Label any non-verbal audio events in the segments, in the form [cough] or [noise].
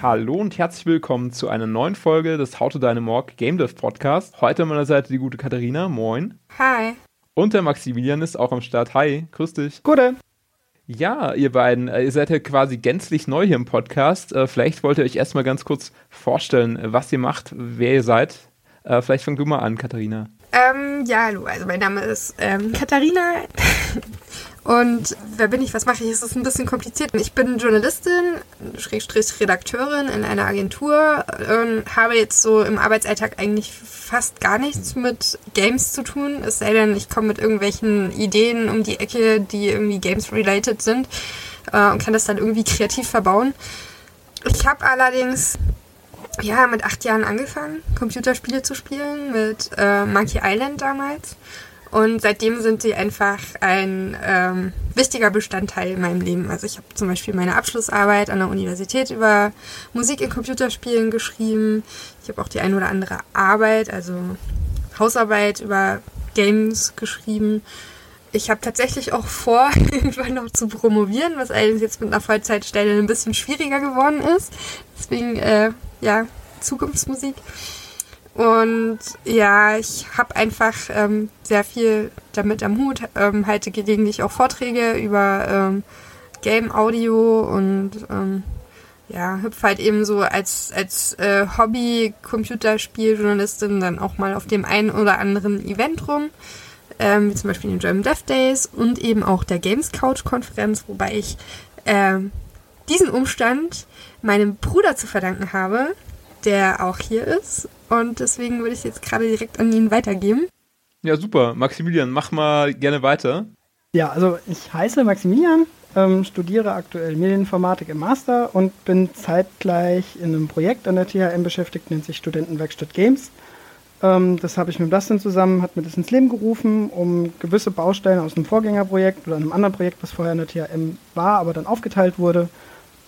Hallo und herzlich willkommen zu einer neuen Folge des How to Dynamorg Game Dev Podcast. Heute an meiner Seite die gute Katharina. Moin. Hi. Und der Maximilian ist auch am Start. Hi, grüß dich. Gute. Ja, ihr beiden, äh, ihr seid ja quasi gänzlich neu hier im Podcast. Äh, vielleicht wollt ihr euch erstmal ganz kurz vorstellen, was ihr macht, wer ihr seid. Äh, vielleicht fang du mal an, Katharina. Ähm, ja, hallo. Also mein Name ist ähm, Katharina. [laughs] Und wer bin ich, was mache ich? Es ist ein bisschen kompliziert. Ich bin Journalistin, Schrägstrich Redakteurin in einer Agentur und habe jetzt so im Arbeitsalltag eigentlich fast gar nichts mit Games zu tun. Es sei denn, ich komme mit irgendwelchen Ideen um die Ecke, die irgendwie Games-related sind äh, und kann das dann irgendwie kreativ verbauen. Ich habe allerdings ja, mit acht Jahren angefangen, Computerspiele zu spielen, mit äh, Monkey Island damals. Und seitdem sind sie einfach ein ähm, wichtiger Bestandteil in meinem Leben. Also ich habe zum Beispiel meine Abschlussarbeit an der Universität über Musik in Computerspielen geschrieben. Ich habe auch die ein oder andere Arbeit, also Hausarbeit über Games geschrieben. Ich habe tatsächlich auch vor, [laughs] irgendwann noch zu promovieren, was allerdings jetzt mit einer Vollzeitstelle ein bisschen schwieriger geworden ist. Deswegen, äh, ja, Zukunftsmusik. Und ja, ich habe einfach ähm, sehr viel damit am Hut, ähm, halte gelegentlich auch Vorträge über ähm, Game Audio und ähm, ja, hüpfe halt eben so als, als äh, Hobby-Computerspieljournalistin dann auch mal auf dem einen oder anderen Event rum, ähm, wie zum Beispiel den German Dev Days und eben auch der Games Couch Konferenz, wobei ich äh, diesen Umstand meinem Bruder zu verdanken habe, der auch hier ist. Und deswegen würde ich jetzt gerade direkt an ihn weitergeben. Ja, super. Maximilian, mach mal gerne weiter. Ja, also ich heiße Maximilian, ähm, studiere aktuell Medieninformatik im Master und bin zeitgleich in einem Projekt an der THM beschäftigt, nennt sich Studentenwerkstatt Games. Ähm, das habe ich mit Dustin zusammen, hat mir das ins Leben gerufen, um gewisse Bausteine aus einem Vorgängerprojekt oder einem anderen Projekt, was vorher in der THM war, aber dann aufgeteilt wurde,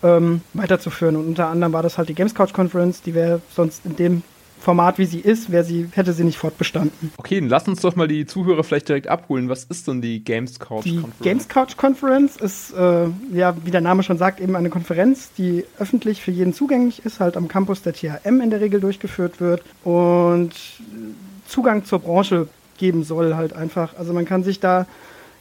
ähm, weiterzuführen. Und unter anderem war das halt die Games Couch Conference, die wäre sonst in dem Format, wie sie ist, wäre sie, hätte sie nicht fortbestanden. Okay, dann lass uns doch mal die Zuhörer vielleicht direkt abholen. Was ist denn die Games Couch die Conference? Die Games Couch Conference ist, äh, ja, wie der Name schon sagt, eben eine Konferenz, die öffentlich für jeden zugänglich ist, halt am Campus der THM in der Regel durchgeführt wird und Zugang zur Branche geben soll halt einfach. Also man kann sich da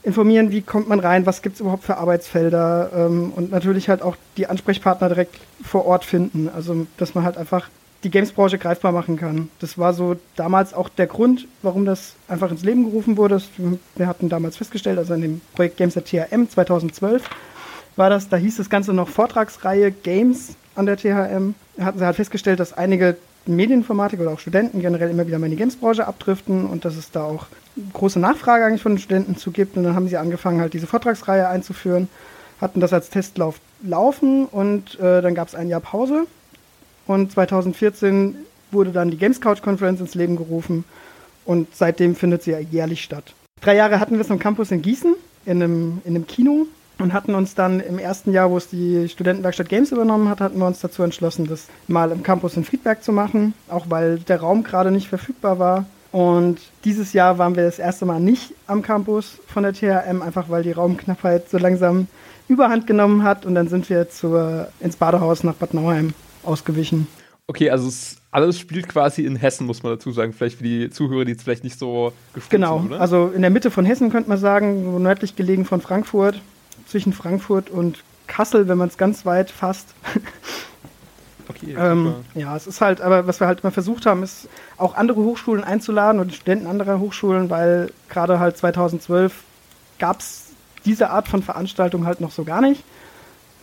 informieren, wie kommt man rein, was gibt es überhaupt für Arbeitsfelder ähm, und natürlich halt auch die Ansprechpartner direkt vor Ort finden. Also dass man halt einfach die Games-Branche greifbar machen kann. Das war so damals auch der Grund, warum das einfach ins Leben gerufen wurde. Wir hatten damals festgestellt, also in dem Projekt Games at THM 2012 war das, da hieß das Ganze noch Vortragsreihe Games an der THM. Da hatten sie halt festgestellt, dass einige Medieninformatik oder auch Studenten generell immer wieder mal in die Games-Branche abdriften und dass es da auch große Nachfrage eigentlich von den Studenten zu gibt. Und dann haben sie angefangen, halt diese Vortragsreihe einzuführen, hatten das als Testlauf laufen und äh, dann gab es ein Jahr Pause. Und 2014 wurde dann die Games Couch Conference ins Leben gerufen und seitdem findet sie ja jährlich statt. Drei Jahre hatten wir es am Campus in Gießen, in einem, in einem Kino und hatten uns dann im ersten Jahr, wo es die Studentenwerkstatt Games übernommen hat, hatten wir uns dazu entschlossen, das mal im Campus in Friedberg zu machen, auch weil der Raum gerade nicht verfügbar war. Und dieses Jahr waren wir das erste Mal nicht am Campus von der THM, einfach weil die Raumknappheit so langsam überhand genommen hat. Und dann sind wir zur, ins Badehaus nach Bad Nauheim ausgewichen. Okay, also es, alles spielt quasi in Hessen, muss man dazu sagen. Vielleicht für die Zuhörer, die jetzt vielleicht nicht so gefühlt genau, sind, Genau, also in der Mitte von Hessen könnte man sagen, nördlich gelegen von Frankfurt, zwischen Frankfurt und Kassel, wenn man es ganz weit fasst. [laughs] Okay, ähm, ja, es ist halt, aber was wir halt immer versucht haben, ist auch andere Hochschulen einzuladen und Studenten anderer Hochschulen, weil gerade halt 2012 gab es diese Art von Veranstaltung halt noch so gar nicht.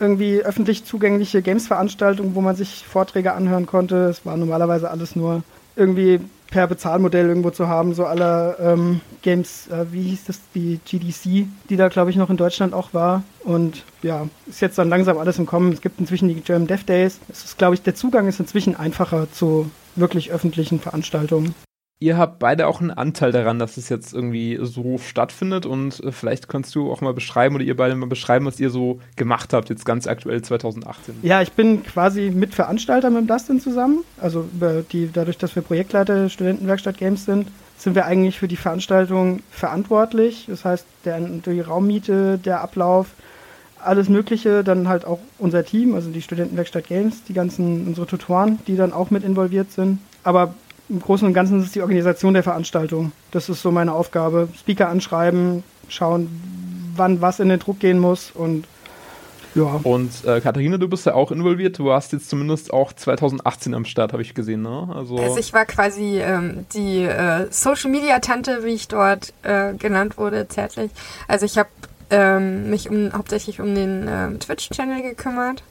Irgendwie öffentlich zugängliche Games-Veranstaltungen, wo man sich Vorträge anhören konnte. Es war normalerweise alles nur irgendwie per Bezahlmodell irgendwo zu haben, so aller ähm, Games, äh, wie hieß das, die GDC, die da glaube ich noch in Deutschland auch war. Und ja, ist jetzt dann langsam alles im Kommen. Es gibt inzwischen die German Dev Days. Es ist, glaube ich, der Zugang ist inzwischen einfacher zu wirklich öffentlichen Veranstaltungen. Ihr habt beide auch einen Anteil daran, dass es jetzt irgendwie so stattfindet und äh, vielleicht kannst du auch mal beschreiben oder ihr beide mal beschreiben, was ihr so gemacht habt, jetzt ganz aktuell 2018. Ja, ich bin quasi Mitveranstalter mit dem Dustin zusammen. Also die, dadurch, dass wir Projektleiter der Studentenwerkstatt Games sind, sind wir eigentlich für die Veranstaltung verantwortlich. Das heißt, der, die Raummiete, der Ablauf, alles Mögliche, dann halt auch unser Team, also die Studentenwerkstatt Games, die ganzen, unsere Tutoren, die dann auch mit involviert sind. Aber im Großen und Ganzen ist es die Organisation der Veranstaltung. Das ist so meine Aufgabe. Speaker anschreiben, schauen, wann was in den Druck gehen muss und ja. Und äh, Katharina, du bist ja auch involviert. Du warst jetzt zumindest auch 2018 am Start, habe ich gesehen, ne? Also, also ich war quasi ähm, die äh, Social Media Tante, wie ich dort äh, genannt wurde, zärtlich. Also ich habe ähm, mich um, hauptsächlich um den ähm, Twitch-Channel gekümmert,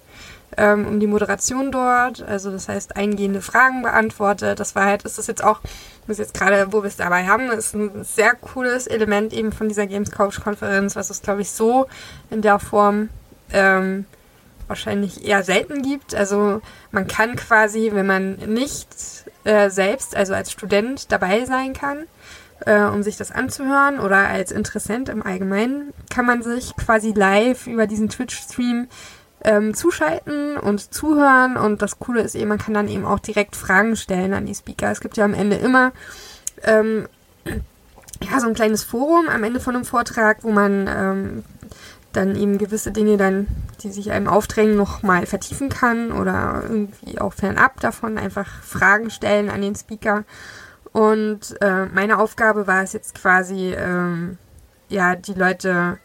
ähm, um die Moderation dort. Also das heißt eingehende Fragen beantwortet. Das war halt, ist das jetzt auch das jetzt gerade, wo wir es dabei haben, ist ein sehr cooles Element eben von dieser Games Couch Konferenz, was es glaube ich so in der Form ähm, wahrscheinlich eher selten gibt. Also man kann quasi, wenn man nicht äh, selbst, also als Student dabei sein kann, äh, um sich das anzuhören oder als Interessent im Allgemeinen, kann man sich quasi live über diesen Twitch-Stream ähm, zuschalten und zuhören. Und das Coole ist eben, man kann dann eben auch direkt Fragen stellen an die Speaker. Es gibt ja am Ende immer ähm, ja, so ein kleines Forum am Ende von einem Vortrag, wo man ähm, dann eben gewisse Dinge dann, die sich einem aufdrängen, nochmal vertiefen kann oder irgendwie auch fernab davon einfach Fragen stellen an den Speaker. Und äh, meine Aufgabe war es jetzt quasi, ähm, ja, die Leute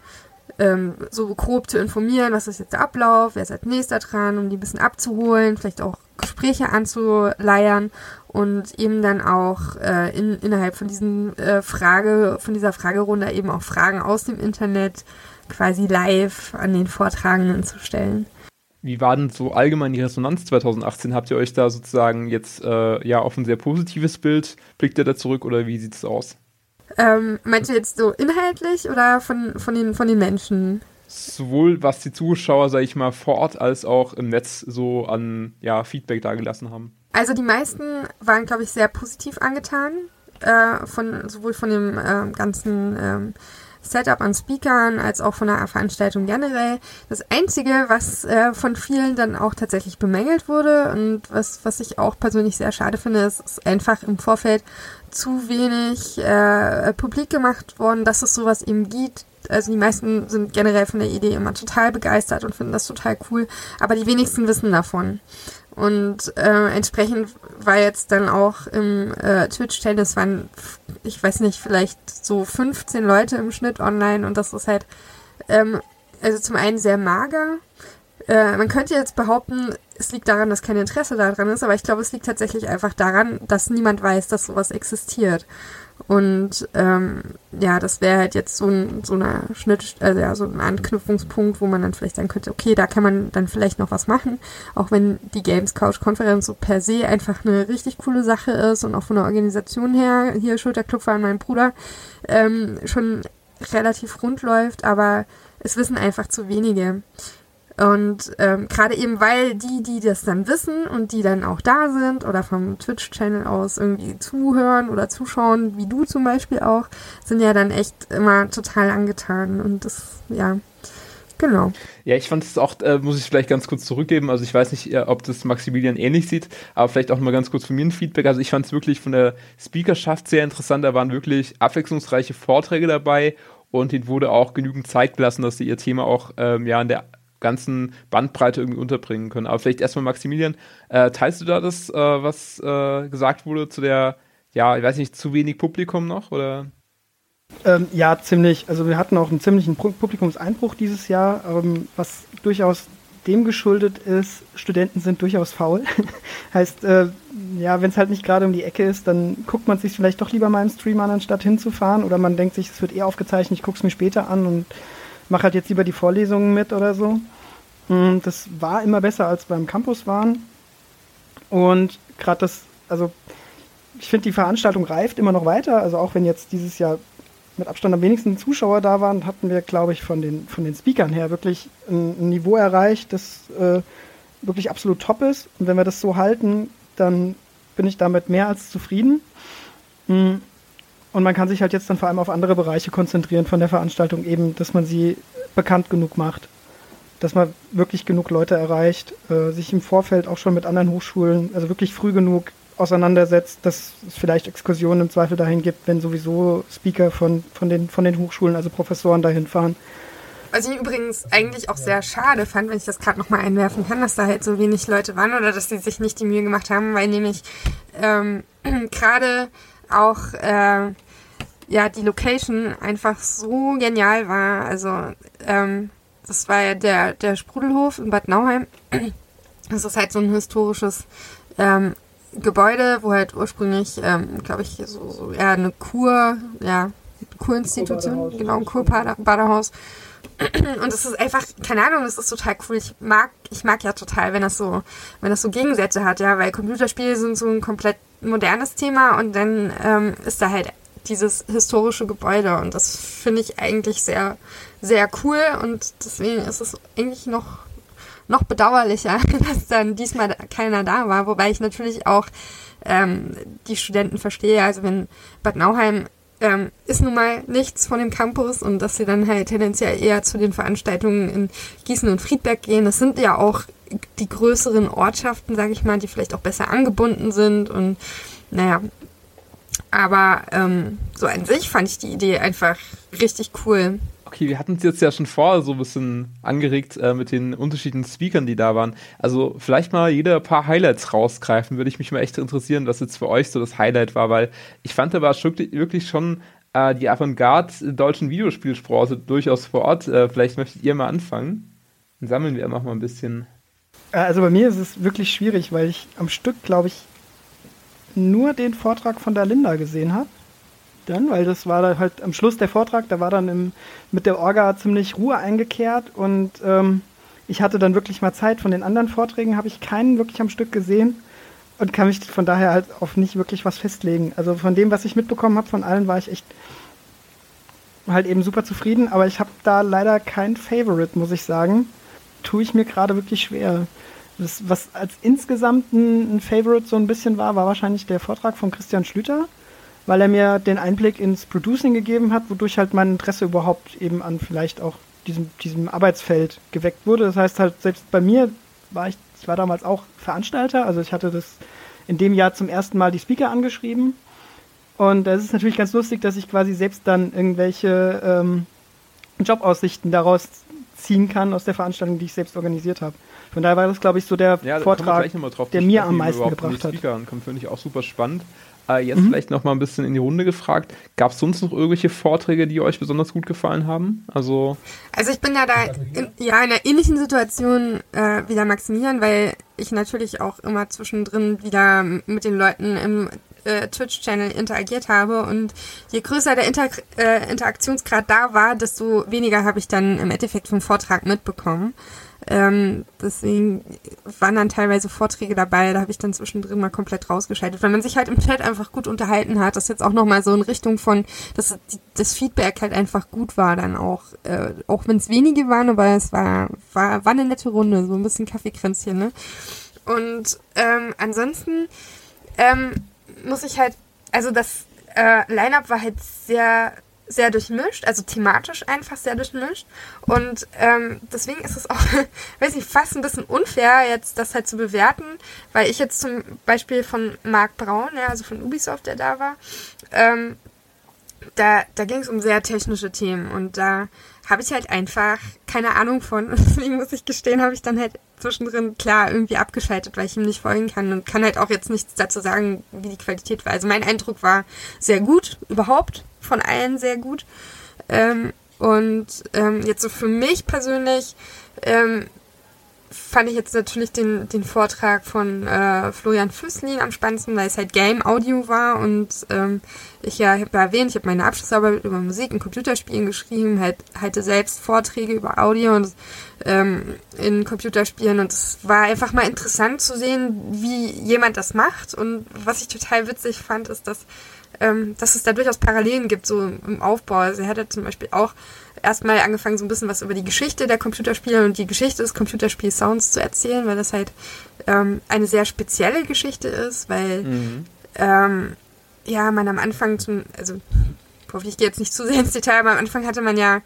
ähm, so grob zu informieren, was ist jetzt der Ablauf, wer ist als nächster dran, um die ein bisschen abzuholen, vielleicht auch Gespräche anzuleiern und eben dann auch äh, in, innerhalb von diesen äh, Frage, von dieser Fragerunde eben auch Fragen aus dem Internet quasi live an den Vortragenden zu stellen. Wie war denn so allgemein die Resonanz 2018? Habt ihr euch da sozusagen jetzt äh, ja auf ein sehr positives Bild, blickt ihr da zurück oder wie sieht es aus? Ähm, meinst du jetzt so inhaltlich oder von, von, den, von den Menschen? Sowohl was die Zuschauer, sag ich mal, vor Ort als auch im Netz so an ja, Feedback dagelassen haben. Also die meisten waren, glaube ich, sehr positiv angetan, äh, von, sowohl von dem äh, ganzen ähm, Setup an Speakern als auch von der Veranstaltung generell. Das Einzige, was äh, von vielen dann auch tatsächlich bemängelt wurde und was, was ich auch persönlich sehr schade finde, ist, ist einfach im Vorfeld zu wenig äh, publik gemacht worden, dass es sowas eben gibt. Also die meisten sind generell von der Idee immer total begeistert und finden das total cool, aber die wenigsten wissen davon. Und äh, entsprechend war jetzt dann auch im äh, Twitch-Channel, es waren, ich weiß nicht, vielleicht so 15 Leute im Schnitt online und das ist halt, ähm, also zum einen sehr mager. Äh, man könnte jetzt behaupten, es liegt daran, dass kein Interesse daran ist, aber ich glaube, es liegt tatsächlich einfach daran, dass niemand weiß, dass sowas existiert. Und ähm, ja, das wäre halt jetzt so ein so eine Schnitt, also ja, so ein Anknüpfungspunkt, wo man dann vielleicht sagen könnte, okay, da kann man dann vielleicht noch was machen, auch wenn die Games Couch Konferenz so per se einfach eine richtig coole Sache ist und auch von der Organisation her, hier Schulterklopfer an meinen Bruder, ähm, schon relativ rund läuft, aber es wissen einfach zu wenige. Und ähm, gerade eben, weil die, die das dann wissen und die dann auch da sind oder vom Twitch-Channel aus irgendwie zuhören oder zuschauen, wie du zum Beispiel auch, sind ja dann echt immer total angetan. Und das, ja, genau. Ja, ich fand es auch, äh, muss ich vielleicht ganz kurz zurückgeben. Also ich weiß nicht, äh, ob das Maximilian ähnlich sieht, aber vielleicht auch mal ganz kurz von mir ein Feedback. Also ich fand es wirklich von der Speakerschaft sehr interessant. Da waren wirklich abwechslungsreiche Vorträge dabei und ihnen wurde auch genügend Zeit gelassen, dass sie ihr Thema auch ähm, ja in der ganzen Bandbreite irgendwie unterbringen können. Aber vielleicht erstmal Maximilian, äh, teilst du da das, äh, was äh, gesagt wurde zu der, ja, ich weiß nicht, zu wenig Publikum noch oder? Ähm, ja, ziemlich. Also wir hatten auch einen ziemlichen Publikumseinbruch dieses Jahr, ähm, was durchaus dem geschuldet ist, Studenten sind durchaus faul. [laughs] heißt, äh, ja, wenn es halt nicht gerade um die Ecke ist, dann guckt man sich vielleicht doch lieber mal im Stream an, anstatt hinzufahren. Oder man denkt sich, es wird eh aufgezeichnet, ich gucke es mir später an und mache halt jetzt lieber die Vorlesungen mit oder so. Und das war immer besser als beim Campus waren. Und gerade das, also ich finde, die Veranstaltung reift immer noch weiter. Also auch wenn jetzt dieses Jahr mit Abstand am wenigsten Zuschauer da waren, hatten wir, glaube ich, von den, von den Speakern her wirklich ein, ein Niveau erreicht, das äh, wirklich absolut top ist. Und wenn wir das so halten, dann bin ich damit mehr als zufrieden. Mhm. Und man kann sich halt jetzt dann vor allem auf andere Bereiche konzentrieren von der Veranstaltung, eben, dass man sie bekannt genug macht, dass man wirklich genug Leute erreicht, äh, sich im Vorfeld auch schon mit anderen Hochschulen, also wirklich früh genug auseinandersetzt, dass es vielleicht Exkursionen im Zweifel dahin gibt, wenn sowieso Speaker von, von, den, von den Hochschulen, also Professoren dahin fahren. was ich übrigens eigentlich auch sehr schade fand, wenn ich das gerade nochmal einwerfen kann, dass da halt so wenig Leute waren oder dass sie sich nicht die Mühe gemacht haben, weil nämlich ähm, [clears throat] gerade auch äh, ja die Location einfach so genial war. Also ähm, das war ja der, der Sprudelhof in Bad Nauheim. Das ist halt so ein historisches ähm, Gebäude, wo halt ursprünglich, ähm, glaube ich, so, so eher eine Kur, ja, Kurinstitution, genau, ein Kurbadehaus. Und es ist einfach, keine Ahnung, es ist total cool. Ich mag, ich mag ja total, wenn das so, wenn das so Gegensätze hat, ja, weil Computerspiele sind so ein komplett modernes Thema und dann ähm, ist da halt dieses historische Gebäude und das finde ich eigentlich sehr, sehr cool und deswegen ist es eigentlich noch, noch bedauerlicher, [laughs] dass dann diesmal keiner da war, wobei ich natürlich auch ähm, die Studenten verstehe. Also wenn Bad Nauheim ähm, ist nun mal nichts von dem Campus und dass sie dann halt tendenziell eher zu den Veranstaltungen in Gießen und Friedberg gehen. Das sind ja auch die größeren Ortschaften, sage ich mal, die vielleicht auch besser angebunden sind und naja. Aber ähm, so an sich fand ich die Idee einfach richtig cool. Okay, wir hatten es jetzt ja schon vorher so ein bisschen angeregt äh, mit den unterschiedlichen Speakern, die da waren. Also vielleicht mal jeder ein paar Highlights rausgreifen, würde ich mich mal echt interessieren, was jetzt für euch so das Highlight war, weil ich fand, da war wirklich, schon äh, die Avantgarde deutschen Videospielsprache durchaus vor Ort. Äh, vielleicht möchtet ihr mal anfangen. Dann sammeln wir noch mal ein bisschen. Äh, also bei mir ist es wirklich schwierig, weil ich am Stück, glaube ich, nur den Vortrag von der Linda gesehen habe dann, weil das war dann halt am Schluss der Vortrag, da war dann im, mit der Orga ziemlich Ruhe eingekehrt und ähm, ich hatte dann wirklich mal Zeit. Von den anderen Vorträgen habe ich keinen wirklich am Stück gesehen und kann mich von daher halt auf nicht wirklich was festlegen. Also von dem, was ich mitbekommen habe, von allen war ich echt halt eben super zufrieden, aber ich habe da leider kein Favorite, muss ich sagen. Tue ich mir gerade wirklich schwer. Das, was als insgesamt ein, ein Favorite so ein bisschen war, war wahrscheinlich der Vortrag von Christian Schlüter weil er mir den Einblick ins Producing gegeben hat, wodurch halt mein Interesse überhaupt eben an vielleicht auch diesem, diesem Arbeitsfeld geweckt wurde. Das heißt halt, selbst bei mir war ich, ich war damals auch Veranstalter, also ich hatte das in dem Jahr zum ersten Mal die Speaker angeschrieben. Und es ist natürlich ganz lustig, dass ich quasi selbst dann irgendwelche ähm, Jobaussichten daraus ziehen kann aus der Veranstaltung, die ich selbst organisiert habe. Von daher war das, glaube ich, so der ja, Vortrag, der mir am meisten gebracht hat. Ankommt, finde ich auch super spannend. Äh, jetzt mhm. vielleicht noch mal ein bisschen in die Runde gefragt. Gab es sonst noch irgendwelche Vorträge, die euch besonders gut gefallen haben? Also, also ich bin ja da in, ja, in einer ähnlichen Situation äh, wie der Maximilian, weil ich natürlich auch immer zwischendrin wieder mit den Leuten im äh, Twitch-Channel interagiert habe und je größer der Inter äh, Interaktionsgrad da war, desto weniger habe ich dann im Endeffekt vom Vortrag mitbekommen. Ähm, deswegen waren dann teilweise Vorträge dabei, da habe ich dann zwischendrin mal komplett rausgeschaltet, weil man sich halt im Chat einfach gut unterhalten hat. Das jetzt auch nochmal so in Richtung von, dass das Feedback halt einfach gut war dann auch. Äh, auch wenn es wenige waren, aber es war, war, war eine nette Runde, so ein bisschen Kaffeekränzchen, ne? Und ähm, ansonsten ähm, muss ich halt, also das äh, Line-Up war halt sehr sehr durchmischt, also thematisch einfach sehr durchmischt. Und ähm, deswegen ist es auch, [laughs] weiß ich, fast ein bisschen unfair, jetzt das halt zu bewerten, weil ich jetzt zum Beispiel von Marc Braun, ja, also von Ubisoft, der da war, ähm, da, da ging es um sehr technische Themen und da habe ich halt einfach keine Ahnung von. [laughs] Deswegen muss ich gestehen, habe ich dann halt zwischendrin klar irgendwie abgeschaltet, weil ich ihm nicht folgen kann und kann halt auch jetzt nichts dazu sagen, wie die Qualität war. Also mein Eindruck war sehr gut, überhaupt von allen sehr gut. Ähm, und ähm, jetzt so für mich persönlich ähm, fand ich jetzt natürlich den, den Vortrag von äh, Florian Füßlin am spannendsten, weil es halt Game Audio war und ähm, ich ja habe ja erwähnt, ich habe meine Abschlussarbeit über Musik und Computerspielen geschrieben, halt halte selbst Vorträge über Audio und ähm, in Computerspielen und es war einfach mal interessant zu sehen, wie jemand das macht und was ich total witzig fand, ist, dass ähm, dass es da durchaus Parallelen gibt, so im Aufbau. Also er hat ja zum Beispiel auch erstmal angefangen, so ein bisschen was über die Geschichte der Computerspiele und die Geschichte des Computerspiel-Sounds zu erzählen, weil das halt ähm, eine sehr spezielle Geschichte ist, weil mhm. ähm, ja, man am Anfang zum, also ich gehe jetzt nicht zu sehr ins Detail, aber am Anfang hatte man ja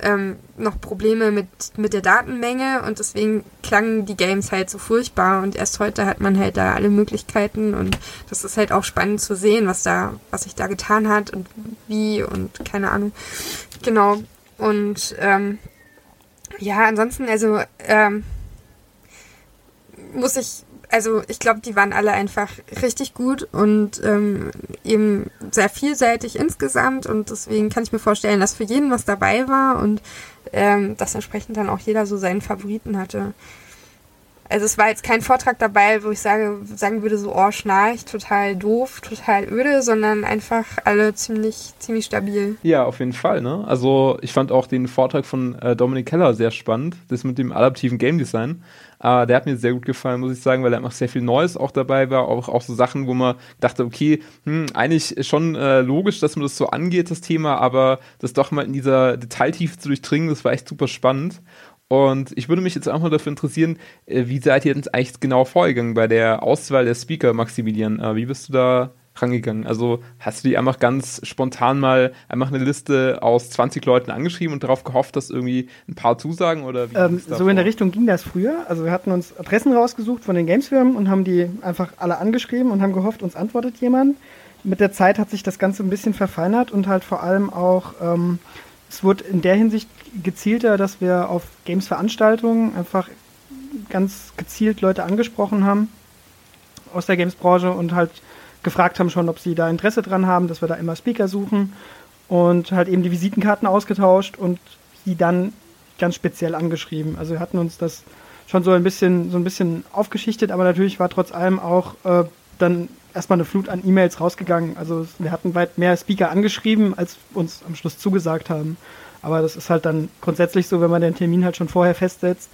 ähm, noch Probleme mit, mit der Datenmenge und deswegen klangen die Games halt so furchtbar und erst heute hat man halt da alle Möglichkeiten und das ist halt auch spannend zu sehen, was da, was sich da getan hat und wie und keine Ahnung. Genau. Und ähm, Ja, ansonsten, also ähm, muss ich, also ich glaube, die waren alle einfach richtig gut und ähm, eben sehr vielseitig insgesamt und deswegen kann ich mir vorstellen, dass für jeden was dabei war und ähm, dass entsprechend dann auch jeder so seinen Favoriten hatte. Also es war jetzt kein Vortrag dabei, wo ich sage, sagen würde, so, oh, schnarch, total doof, total öde, sondern einfach alle ziemlich, ziemlich stabil. Ja, auf jeden Fall, ne? Also ich fand auch den Vortrag von äh, Dominik Keller sehr spannend, das mit dem adaptiven Game Design. Äh, der hat mir sehr gut gefallen, muss ich sagen, weil er einfach sehr viel Neues auch dabei war, auch, auch so Sachen, wo man dachte, okay, hm, eigentlich schon äh, logisch, dass man das so angeht, das Thema, aber das doch mal in dieser Detailtiefe zu durchdringen, das war echt super spannend. Und ich würde mich jetzt auch mal dafür interessieren, äh, wie seid ihr denn eigentlich genau vorgegangen bei der Auswahl der Speaker, Maximilian? Äh, wie bist du da rangegangen? Also hast du die einfach ganz spontan mal einfach eine Liste aus 20 Leuten angeschrieben und darauf gehofft, dass irgendwie ein paar zusagen oder ähm, So in der Richtung ging das früher. Also wir hatten uns Adressen rausgesucht von den Gamesfirmen und haben die einfach alle angeschrieben und haben gehofft, uns antwortet jemand. Mit der Zeit hat sich das Ganze ein bisschen verfeinert und halt vor allem auch ähm, es wurde in der Hinsicht gezielter, dass wir auf Games-Veranstaltungen einfach ganz gezielt Leute angesprochen haben aus der Games-Branche und halt gefragt haben schon, ob sie da Interesse dran haben, dass wir da immer Speaker suchen und halt eben die Visitenkarten ausgetauscht und die dann ganz speziell angeschrieben. Also wir hatten uns das schon so ein bisschen so ein bisschen aufgeschichtet, aber natürlich war trotz allem auch äh, dann erstmal eine Flut an E-Mails rausgegangen. Also wir hatten weit mehr Speaker angeschrieben, als uns am Schluss zugesagt haben. Aber das ist halt dann grundsätzlich so, wenn man den Termin halt schon vorher festsetzt,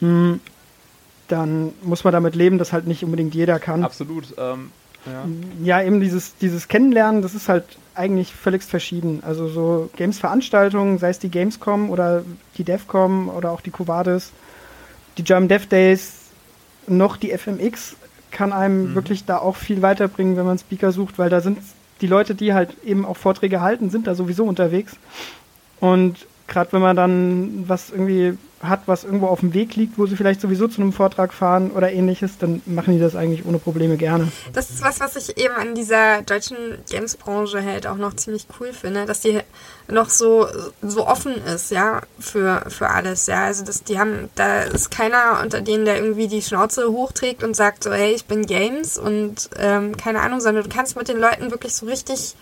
hm, dann muss man damit leben, dass halt nicht unbedingt jeder kann. Absolut. Ähm, ja. ja, eben dieses, dieses Kennenlernen, das ist halt eigentlich völlig verschieden. Also so Games-Veranstaltungen, sei es die Gamescom oder die DevCom oder auch die Covades, die German Dev Days, noch die FMX, kann einem mhm. wirklich da auch viel weiterbringen, wenn man Speaker sucht, weil da sind die Leute, die halt eben auch Vorträge halten, sind da sowieso unterwegs. Und gerade wenn man dann was irgendwie hat, was irgendwo auf dem Weg liegt, wo sie vielleicht sowieso zu einem Vortrag fahren oder ähnliches, dann machen die das eigentlich ohne Probleme gerne. Das ist was, was ich eben an dieser deutschen Games-Branche halt auch noch ziemlich cool finde, dass die noch so, so offen ist, ja, für, für alles, ja. Also das, die haben, da ist keiner unter denen, der irgendwie die Schnauze hochträgt und sagt so, hey, ich bin Games und ähm, keine Ahnung, sondern du kannst mit den Leuten wirklich so richtig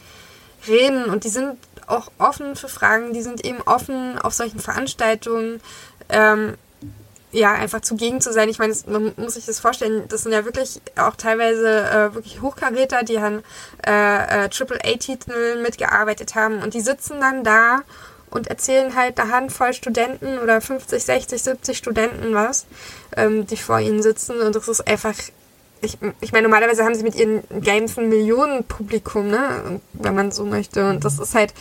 reden und die sind auch offen für Fragen, die sind eben offen auf solchen Veranstaltungen, ähm, ja, einfach zugegen zu sein. Ich meine, man muss sich das vorstellen, das sind ja wirklich auch teilweise äh, wirklich Hochkaräter, die an äh, äh, AAA-Titeln mitgearbeitet haben. Und die sitzen dann da und erzählen halt der Handvoll Studenten oder 50, 60, 70 Studenten was, ähm, die vor ihnen sitzen. Und das ist einfach ich, ich meine, normalerweise haben sie mit ihren Games ein Millionenpublikum, ne? Wenn man so möchte. Und das ist halt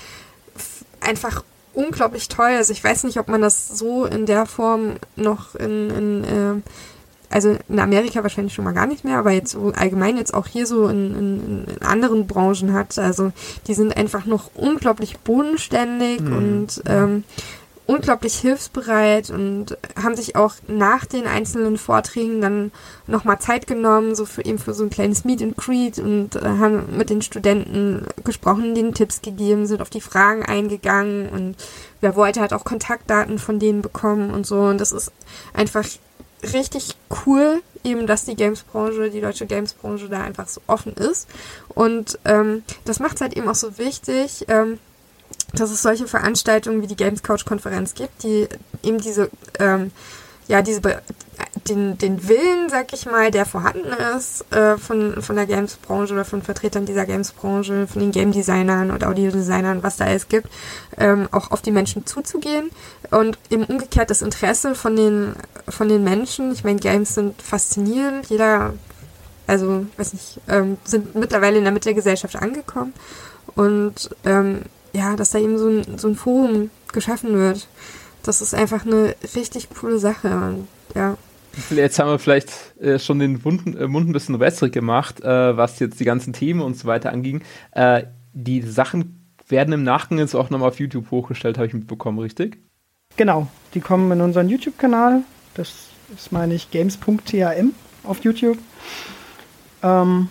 einfach unglaublich toll. Also ich weiß nicht, ob man das so in der Form noch in, in äh, also in Amerika wahrscheinlich schon mal gar nicht mehr, aber jetzt so allgemein jetzt auch hier so in, in, in anderen Branchen hat. Also die sind einfach noch unglaublich bodenständig mhm. und ähm, unglaublich hilfsbereit und haben sich auch nach den einzelnen Vorträgen dann nochmal Zeit genommen, so für eben für so ein kleines Meet and Greet und äh, haben mit den Studenten gesprochen, denen Tipps gegeben, sind auf die Fragen eingegangen und wer wollte, hat auch Kontaktdaten von denen bekommen und so. Und das ist einfach richtig cool, eben, dass die Gamesbranche, die deutsche Gamesbranche da einfach so offen ist. Und ähm, das macht es halt eben auch so wichtig, ähm, dass es solche Veranstaltungen wie die Games Couch Konferenz gibt, die eben diese, ähm, ja, diese, den, den Willen, sag ich mal, der vorhanden ist, äh, von, von der Games-Branche oder von Vertretern dieser Games-Branche, von den Game-Designern und Audiodesignern, was da alles gibt, ähm, auch auf die Menschen zuzugehen. Und eben umgekehrt das Interesse von den, von den Menschen. Ich meine, Games sind faszinierend, jeder, also, weiß nicht, ähm, sind mittlerweile in der Mitte der Gesellschaft angekommen. Und, ähm, ja, dass da eben so ein, so ein Forum geschaffen wird. Das ist einfach eine richtig coole Sache. Und, ja. Jetzt haben wir vielleicht äh, schon den Wunden, äh, Mund ein bisschen wässrig gemacht, äh, was jetzt die ganzen Themen und so weiter anging. Äh, die Sachen werden im Nachgang jetzt auch nochmal auf YouTube hochgestellt, habe ich mitbekommen, richtig? Genau, die kommen in unseren YouTube-Kanal. Das ist, meine ich, games.tam auf YouTube. Ähm,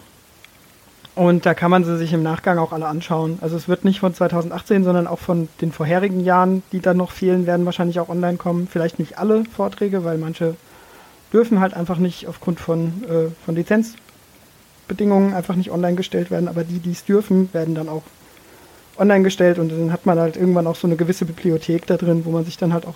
Und da kann man sie sich im Nachgang auch alle anschauen. Also es wird nicht von 2018, sondern auch von den vorherigen Jahren, die dann noch fehlen, werden wahrscheinlich auch online kommen. Vielleicht nicht alle Vorträge, weil manche dürfen halt einfach nicht aufgrund von, äh, von Lizenzbedingungen einfach nicht online gestellt werden. Aber die, die es dürfen, werden dann auch online gestellt und dann hat man halt irgendwann auch so eine gewisse Bibliothek da drin, wo man sich dann halt auch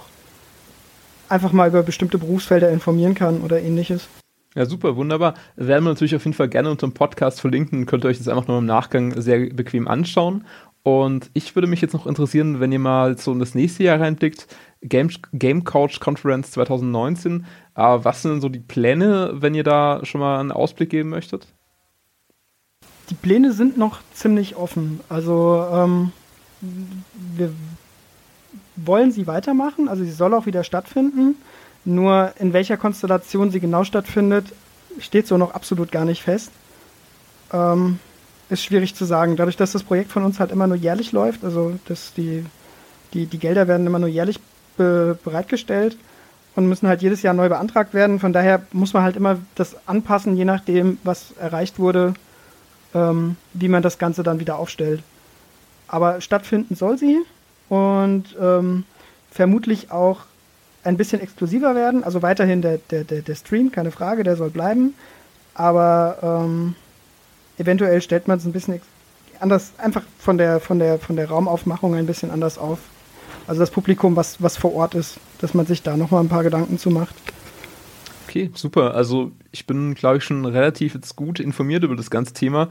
einfach mal über bestimmte Berufsfelder informieren kann oder ähnliches. Ja, super, wunderbar. Werden wir natürlich auf jeden Fall gerne unter dem Podcast verlinken. Könnt ihr euch das einfach nur im Nachgang sehr bequem anschauen. Und ich würde mich jetzt noch interessieren, wenn ihr mal so in das nächste Jahr reinblickt, Game, Game Couch Conference 2019. Äh, was sind denn so die Pläne, wenn ihr da schon mal einen Ausblick geben möchtet? Die Pläne sind noch ziemlich offen. Also ähm, wir wollen sie weitermachen, also sie soll auch wieder stattfinden. Nur in welcher Konstellation sie genau stattfindet, steht so noch absolut gar nicht fest. Ähm, ist schwierig zu sagen. Dadurch, dass das Projekt von uns halt immer nur jährlich läuft, also dass die, die, die Gelder werden immer nur jährlich be bereitgestellt und müssen halt jedes Jahr neu beantragt werden. Von daher muss man halt immer das anpassen, je nachdem, was erreicht wurde, ähm, wie man das Ganze dann wieder aufstellt. Aber stattfinden soll sie und ähm, vermutlich auch ein bisschen exklusiver werden. Also weiterhin der, der, der, der Stream, keine Frage, der soll bleiben. Aber ähm, eventuell stellt man es ein bisschen anders, einfach von der, von, der, von der Raumaufmachung ein bisschen anders auf. Also das Publikum, was, was vor Ort ist, dass man sich da nochmal ein paar Gedanken zu macht. Okay, super. Also ich bin, glaube ich, schon relativ jetzt gut informiert über das ganze Thema.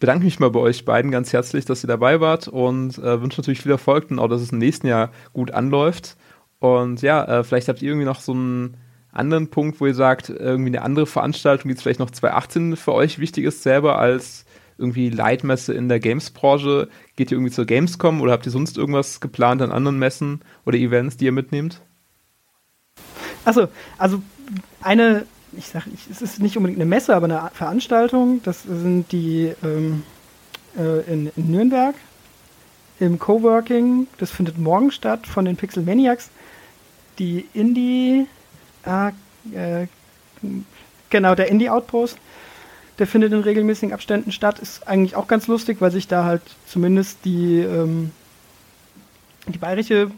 Bedanke mich mal bei euch beiden ganz herzlich, dass ihr dabei wart und äh, wünsche natürlich viel Erfolg und auch, dass es im nächsten Jahr gut anläuft. Und ja, äh, vielleicht habt ihr irgendwie noch so einen anderen Punkt, wo ihr sagt, irgendwie eine andere Veranstaltung, die jetzt vielleicht noch 2018 für euch wichtig ist, selber als irgendwie Leitmesse in der Games-Branche. Geht ihr irgendwie zur Gamescom oder habt ihr sonst irgendwas geplant an anderen Messen oder Events, die ihr mitnehmt? Achso, also eine, ich sag, es ist nicht unbedingt eine Messe, aber eine Veranstaltung. Das sind die ähm, äh, in, in Nürnberg im Coworking. Das findet morgen statt von den Pixel Maniacs die Indie, äh, äh, genau, der Indie Outpost, der findet in regelmäßigen Abständen statt, ist eigentlich auch ganz lustig, weil sich da halt zumindest die, ähm, die bayerische,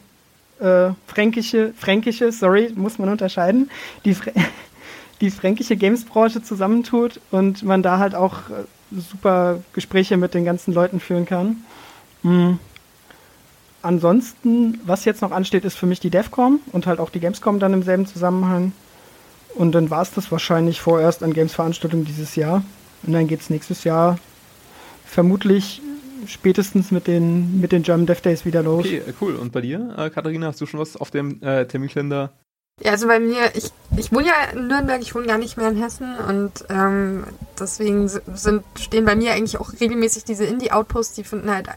äh, fränkische, fränkische, sorry, muss man unterscheiden, die, Fr [laughs] die fränkische Gamesbranche zusammentut und man da halt auch äh, super Gespräche mit den ganzen Leuten führen kann. Mhm ansonsten, was jetzt noch ansteht, ist für mich die DEFCOM und halt auch die Gamescom dann im selben Zusammenhang. Und dann war es das wahrscheinlich vorerst an Games-Veranstaltungen dieses Jahr. Und dann geht es nächstes Jahr vermutlich spätestens mit den, mit den German Dev Days wieder los. Okay, cool. Und bei dir, äh, Katharina, hast du schon was auf dem äh, Terminkalender? Ja, also bei mir, ich, ich wohne ja in Nürnberg, ich wohne gar nicht mehr in Hessen und ähm, deswegen sind, stehen bei mir eigentlich auch regelmäßig diese Indie-Outposts, die finden halt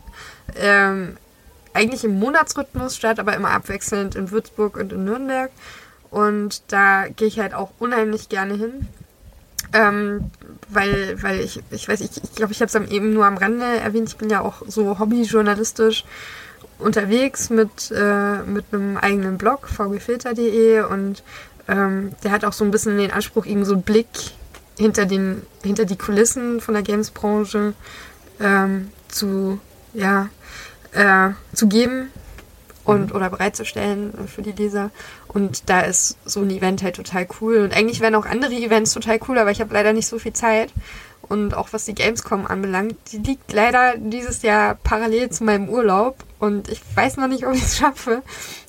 ähm, eigentlich im Monatsrhythmus statt, aber immer abwechselnd in Würzburg und in Nürnberg. Und da gehe ich halt auch unheimlich gerne hin. Ähm, weil, weil ich, ich weiß, ich glaube, ich, glaub, ich habe es eben nur am Rande erwähnt, ich bin ja auch so hobbyjournalistisch unterwegs mit, äh, mit einem eigenen Blog, vgfilter.de und ähm, der hat auch so ein bisschen den Anspruch, eben so einen Blick hinter, den, hinter die Kulissen von der Gamesbranche ähm, zu, ja, äh, zu geben und mhm. oder bereitzustellen für die Leser. Und da ist so ein Event halt total cool. Und eigentlich wären auch andere Events total cool, aber ich habe leider nicht so viel Zeit. Und auch was die Gamescom anbelangt, die liegt leider dieses Jahr parallel zu meinem Urlaub. Und ich weiß noch nicht, ob ich es schaffe.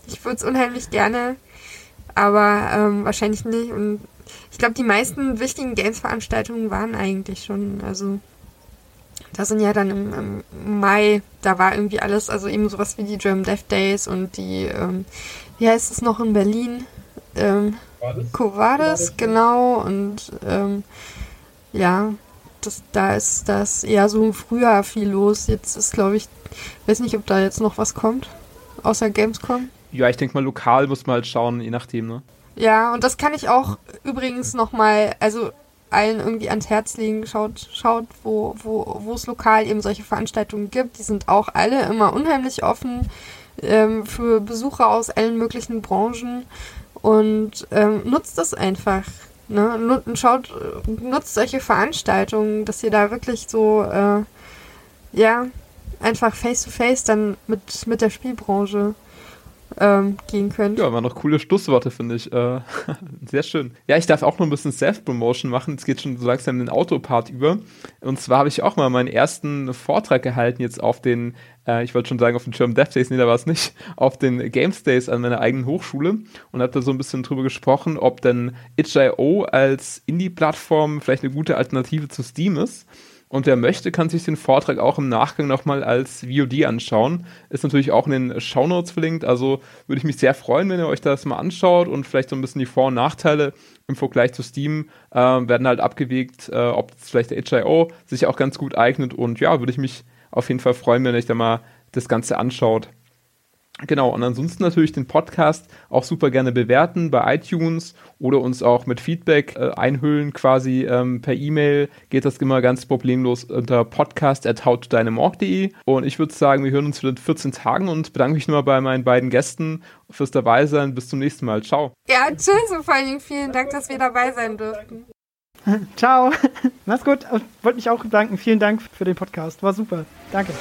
Ich würde es unheimlich gerne, aber ähm, wahrscheinlich nicht. Und ich glaube, die meisten wichtigen Games-Veranstaltungen waren eigentlich schon. Also da sind ja dann im, im, Mai, da war irgendwie alles, also eben sowas wie die German Death Days und die, ähm, wie heißt es noch in Berlin? Ähm, Covades, genau, und ähm, ja, das, da ist das eher so im Frühjahr viel los. Jetzt ist, glaube ich, weiß nicht, ob da jetzt noch was kommt, außer Gamescom. Ja, ich denke mal, lokal muss man halt schauen, je nachdem, ne? Ja, und das kann ich auch übrigens nochmal, also allen irgendwie ans Herz legen. Schaut, schaut, wo, wo, es lokal eben solche Veranstaltungen gibt. Die sind auch alle immer unheimlich offen ähm, für Besucher aus allen möglichen Branchen und ähm, nutzt das einfach. Ne? Schaut, nutzt solche Veranstaltungen, dass ihr da wirklich so, äh, ja, einfach face-to-face -face dann mit, mit der Spielbranche ähm, gehen könnt. Ja, waren noch coole Schlussworte, finde ich. Äh, [laughs] sehr schön. Ja, ich darf auch noch ein bisschen Self-Promotion machen. Es geht schon so langsam in den Autopart über. Und zwar habe ich auch mal meinen ersten Vortrag gehalten, jetzt auf den, äh, ich wollte schon sagen, auf den German Dev Days, nee, da war es nicht, auf den Games Days an meiner eigenen Hochschule und habe da so ein bisschen drüber gesprochen, ob denn itch.io als Indie-Plattform vielleicht eine gute Alternative zu Steam ist. Und wer möchte, kann sich den Vortrag auch im Nachgang nochmal als VOD anschauen. Ist natürlich auch in den Shownotes verlinkt. Also würde ich mich sehr freuen, wenn ihr euch das mal anschaut und vielleicht so ein bisschen die Vor- und Nachteile im Vergleich zu Steam äh, werden halt abgewegt, äh, ob vielleicht der HIO sich auch ganz gut eignet. Und ja, würde ich mich auf jeden Fall freuen, wenn ihr euch da mal das Ganze anschaut. Genau, und ansonsten natürlich den Podcast auch super gerne bewerten bei iTunes oder uns auch mit Feedback äh, einhüllen quasi ähm, per E-Mail. Geht das immer ganz problemlos unter podcast.howtodynamorg.de und ich würde sagen, wir hören uns wieder in 14 Tagen und bedanke mich nochmal bei meinen beiden Gästen fürs dabei sein. Bis zum nächsten Mal. Ciao. Ja, tschüss und vor allen Dingen vielen Dank, dass wir dabei sein durften. Ciao. [laughs] Mach's gut. Wollte mich auch bedanken. Vielen Dank für den Podcast. War super. Danke.